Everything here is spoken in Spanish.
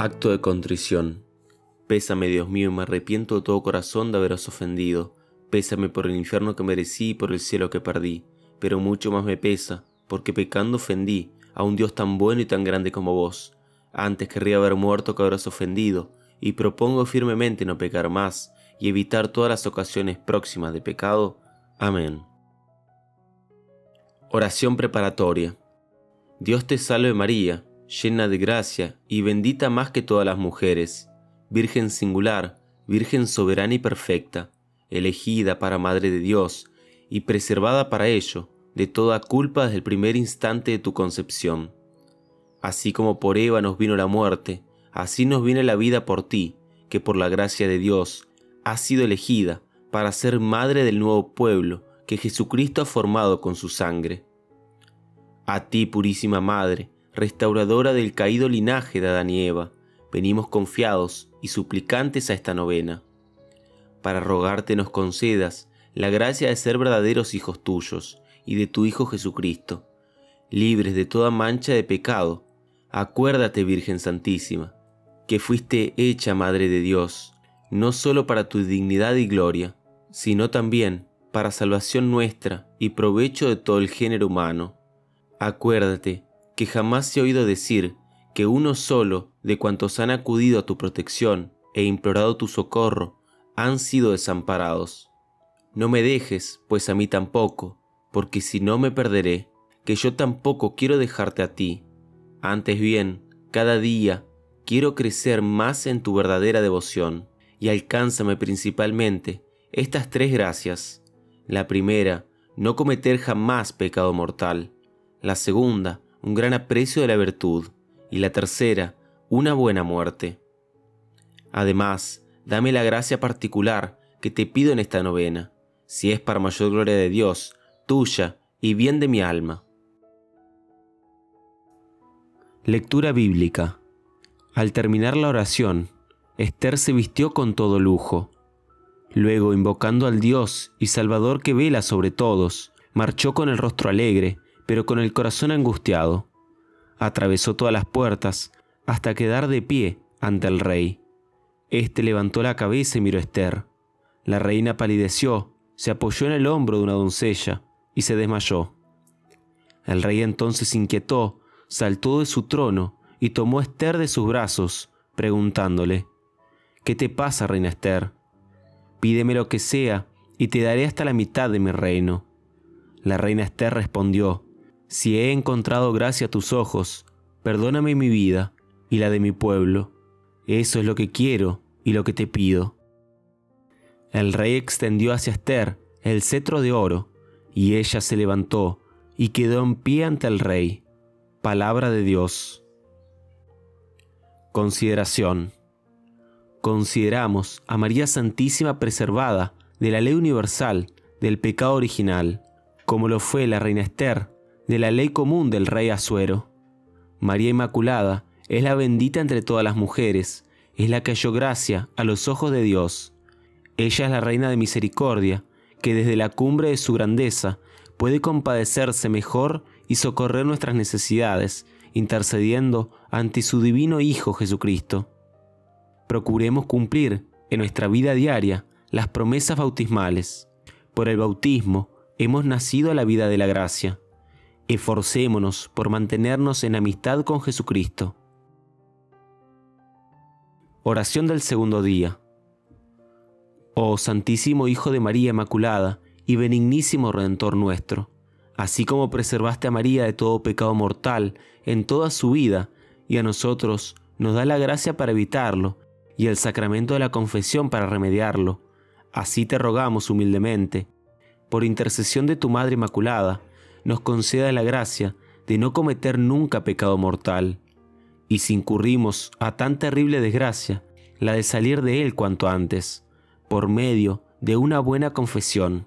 Acto de contrición. Pésame, Dios mío, y me arrepiento de todo corazón de haberos ofendido. Pésame por el infierno que merecí y por el cielo que perdí. Pero mucho más me pesa, porque pecando ofendí a un Dios tan bueno y tan grande como vos. Antes querría haber muerto que haberos ofendido, y propongo firmemente no pecar más y evitar todas las ocasiones próximas de pecado. Amén. Oración preparatoria. Dios te salve María llena de gracia y bendita más que todas las mujeres, Virgen singular, Virgen soberana y perfecta, elegida para Madre de Dios y preservada para ello de toda culpa desde el primer instante de tu concepción. Así como por Eva nos vino la muerte, así nos viene la vida por ti, que por la gracia de Dios has sido elegida para ser madre del nuevo pueblo que Jesucristo ha formado con su sangre. A ti, purísima Madre, restauradora del caído linaje de Adán y Eva, venimos confiados y suplicantes a esta novena, para rogarte nos concedas la gracia de ser verdaderos hijos tuyos y de tu Hijo Jesucristo, libres de toda mancha de pecado. Acuérdate, Virgen Santísima, que fuiste hecha Madre de Dios, no solo para tu dignidad y gloria, sino también para salvación nuestra y provecho de todo el género humano. Acuérdate que jamás se ha oído decir que uno solo de cuantos han acudido a tu protección e implorado tu socorro han sido desamparados. No me dejes, pues a mí tampoco, porque si no me perderé, que yo tampoco quiero dejarte a ti. Antes bien, cada día quiero crecer más en tu verdadera devoción, y alcánzame principalmente estas tres gracias. La primera, no cometer jamás pecado mortal. La segunda, un gran aprecio de la virtud, y la tercera, una buena muerte. Además, dame la gracia particular que te pido en esta novena, si es para mayor gloria de Dios, tuya y bien de mi alma. Lectura bíblica. Al terminar la oración, Esther se vistió con todo lujo. Luego, invocando al Dios y Salvador que vela sobre todos, marchó con el rostro alegre, pero con el corazón angustiado. Atravesó todas las puertas hasta quedar de pie ante el rey. Este levantó la cabeza y miró a Esther. La reina palideció, se apoyó en el hombro de una doncella y se desmayó. El rey entonces inquietó, saltó de su trono y tomó a Esther de sus brazos, preguntándole, ¿Qué te pasa, reina Esther? Pídeme lo que sea y te daré hasta la mitad de mi reino. La reina Esther respondió, si he encontrado gracia a tus ojos, perdóname mi vida y la de mi pueblo. Eso es lo que quiero y lo que te pido. El rey extendió hacia Esther el cetro de oro, y ella se levantó y quedó en pie ante el rey. Palabra de Dios. Consideración. Consideramos a María Santísima preservada de la ley universal del pecado original, como lo fue la reina Esther de la ley común del rey Asuero. María Inmaculada es la bendita entre todas las mujeres, es la que halló gracia a los ojos de Dios. Ella es la reina de misericordia, que desde la cumbre de su grandeza puede compadecerse mejor y socorrer nuestras necesidades, intercediendo ante su divino Hijo Jesucristo. Procuremos cumplir en nuestra vida diaria las promesas bautismales. Por el bautismo hemos nacido a la vida de la gracia esforcémonos por mantenernos en amistad con Jesucristo. Oración del segundo día. Oh Santísimo Hijo de María Inmaculada y benignísimo Redentor nuestro, así como preservaste a María de todo pecado mortal en toda su vida y a nosotros nos da la gracia para evitarlo y el sacramento de la confesión para remediarlo, así te rogamos humildemente, por intercesión de tu Madre Inmaculada, nos conceda la gracia de no cometer nunca pecado mortal, y si incurrimos a tan terrible desgracia, la de salir de él cuanto antes, por medio de una buena confesión.